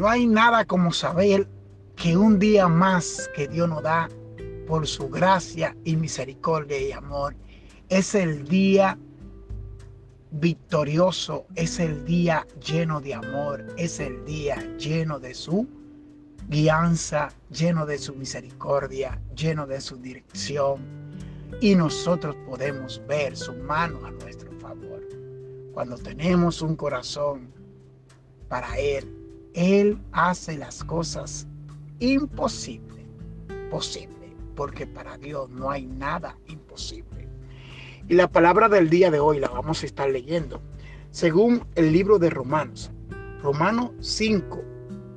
No hay nada como saber que un día más que Dios nos da por su gracia y misericordia y amor es el día victorioso, es el día lleno de amor, es el día lleno de su guianza, lleno de su misericordia, lleno de su dirección. Y nosotros podemos ver su mano a nuestro favor. Cuando tenemos un corazón para Él, Él hace las cosas imposibles, posible, porque para Dios no hay nada imposible. Y la palabra del día de hoy la vamos a estar leyendo según el libro de Romanos. Romanos 5,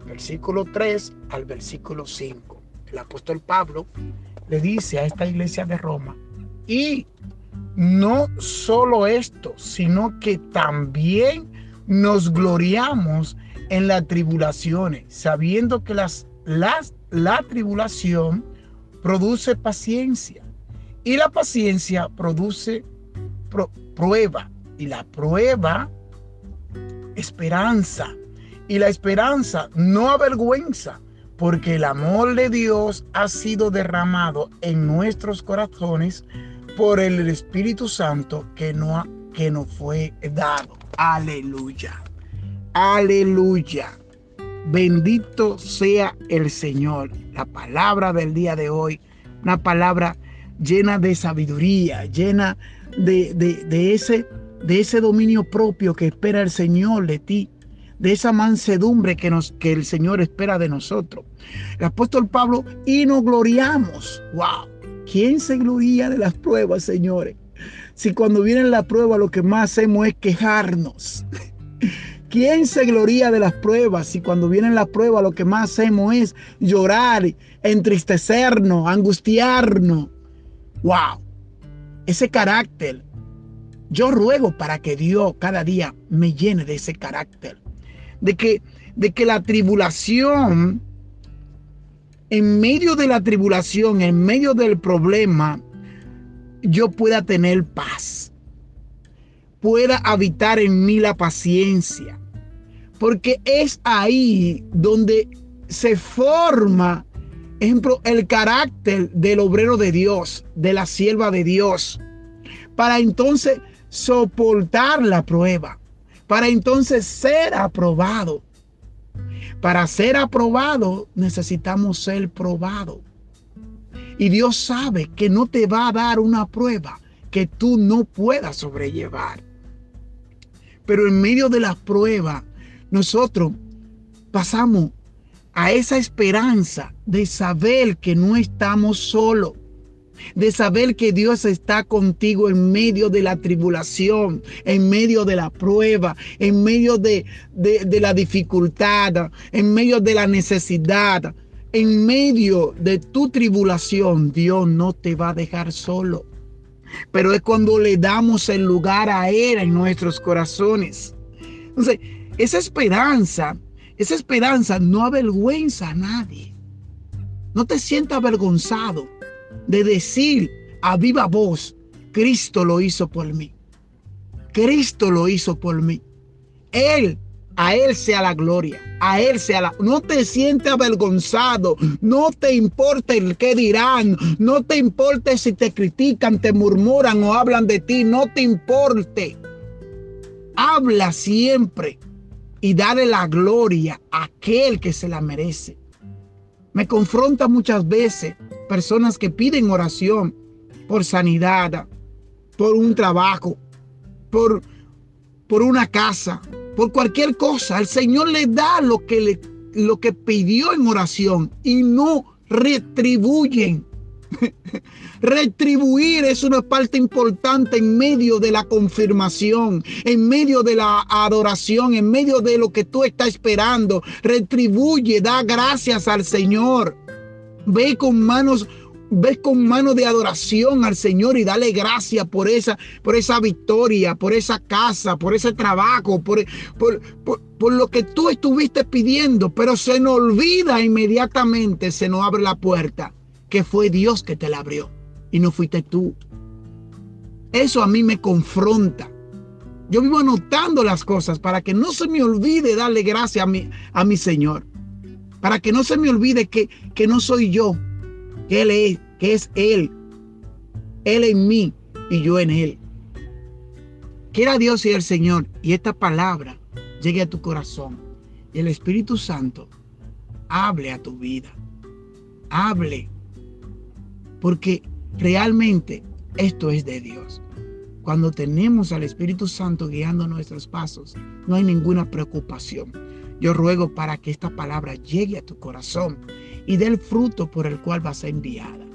versículo 3 al versículo 5. El apóstol Pablo le dice a esta iglesia de Roma, y no solo esto, sino que también nos gloriamos en las tribulaciones, sabiendo que las, las, la tribulación produce paciencia y la paciencia produce prueba. Y la prueba, esperanza. Y la esperanza no avergüenza, porque el amor de Dios ha sido derramado en nuestros corazones por el Espíritu Santo que, no, que nos fue dado. Aleluya. Aleluya. Bendito sea el Señor. La palabra del día de hoy, una palabra llena de sabiduría, llena de, ese, de ese dominio propio que espera el Señor de ti, de esa mansedumbre que, nos, que el Señor espera de nosotros. El apóstol Pablo, y nos gloriamos. ¡Wow! ¿Quién se gloria de las pruebas, señores? Si cuando viene la prueba lo que más hacemos es quejarnos. ¿Quién se gloria de las pruebas si cuando viene la prueba lo que más hacemos es llorar, entristecernos, angustiarnos? ¡Wow! Ese carácter. Yo ruego para que Dios cada día me llene de ese carácter. De que, de que la tribulación, en medio de la tribulación, en medio del problema, yo pueda tener paz. Pueda habitar en mí la paciencia. Porque es ahí donde se forma ejemplo, el carácter del obrero de Dios, de la sierva de Dios, para entonces soportar la prueba, para entonces ser aprobado. Para ser aprobado necesitamos ser probado. Y Dios sabe que no te va a dar una prueba que tú no puedas sobrellevar. Pero en medio de la prueba, nosotros pasamos a esa esperanza de saber que no estamos solos, de saber que Dios está contigo en medio de la tribulación, en medio de la prueba, en medio de, de, la dificultad, en medio de la necesidad, en medio de tu tribulación, Dios no te va a dejar solo. Pero es cuando le damos el lugar a Él en nuestros corazones. Entonces, esa esperanza esa esperanza no avergüenza a nadie. No te sientas avergonzado de decir a viva voz, Cristo lo hizo por mí. Cristo lo hizo por mí. Él, a Él sea la gloria, a Él sea la... No te sientes avergonzado, no te importa el qué dirán, no te importe si te critican, te murmuran o hablan de ti, no te importe. Habla siempre y darle la gloria a aquel que se la merece. Me confronta muchas veces personas que piden oración por sanidad, por un trabajo, por, por una casa, por cualquier cosa. El Señor le da lo que, le, lo que pidió en oración y no retribuyen Retribuir es una parte importante en medio de la confirmación, en medio de la adoración, en medio de lo que tú estás esperando. Retribuye, da gracias al Señor. Ve con manos ve con mano de adoración al Señor y dale gracias por esa, por esa victoria, por esa casa, por ese trabajo, por, por, por, lo que tú estuviste pidiendo, pero se nos olvida inmediatamente, se nos abre la puerta que fue Dios que te la abrió y no fuiste tú. Eso a mí me confronta. Yo vivo anotando las cosas para que no se me olvide darle gracias a mi, a mi Señor. Para que no se me olvide que, que no soy yo, que Él es, que es Él. Él en mí y yo en Él. Quiera Dios y el Señor y esta palabra llegue a tu corazón y el Espíritu Santo hable a tu vida. Hable. Porque realmente esto es de Dios. Cuando tenemos al Espíritu Santo guiando nuestros pasos, no hay ninguna preocupación. Yo ruego para que esta palabra llegue a tu corazón y dé el fruto por el cual va a enviada.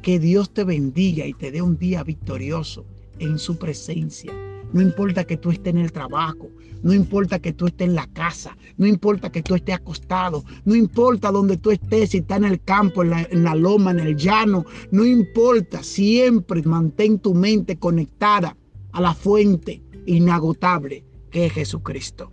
Que Dios te bendiga y te dé un día victorioso en su presencia. No importa que tú estés en el trabajo, no importa que tú estés en la casa, no importa que tú estés acostado, no importa donde tú estés, si estás en el campo, en la, en la loma, en el llano, no importa, siempre mantén tu mente conectada a la fuente inagotable que es Jesucristo.